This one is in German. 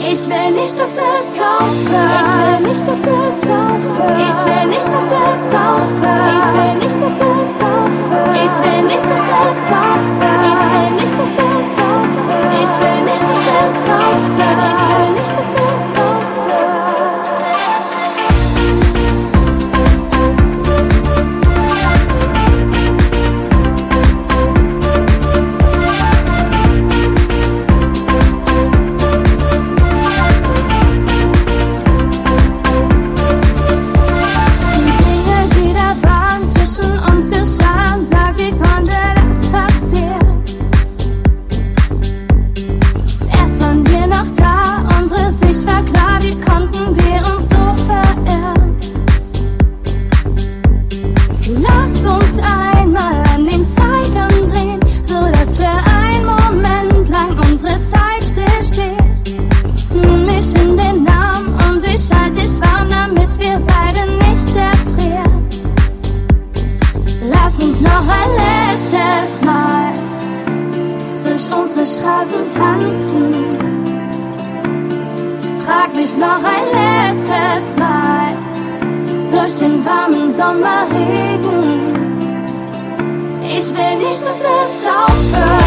Ich will nicht, dass es aufhört. Ich will nicht, dass es aufhört. Ich will nicht, dass es aufhört. Ich will nicht, dass es aufhört. Ich will nicht, dass es aufhört. Ich will nicht, dass es aufhört. Ich will nicht, dass es aufhört. Ich will nicht, dass Lass uns einmal an den Zeigern drehen, sodass wir einen Moment lang unsere Zeit stillsteht. Nimm mich in den Arm und ich halte dich warm, damit wir beide nicht erfrieren. Lass uns noch ein letztes Mal durch unsere Straßen tanzen. Trag mich noch ein letztes Mal durch den warmen Sommerregen. Ich will nicht, dass es aufhört.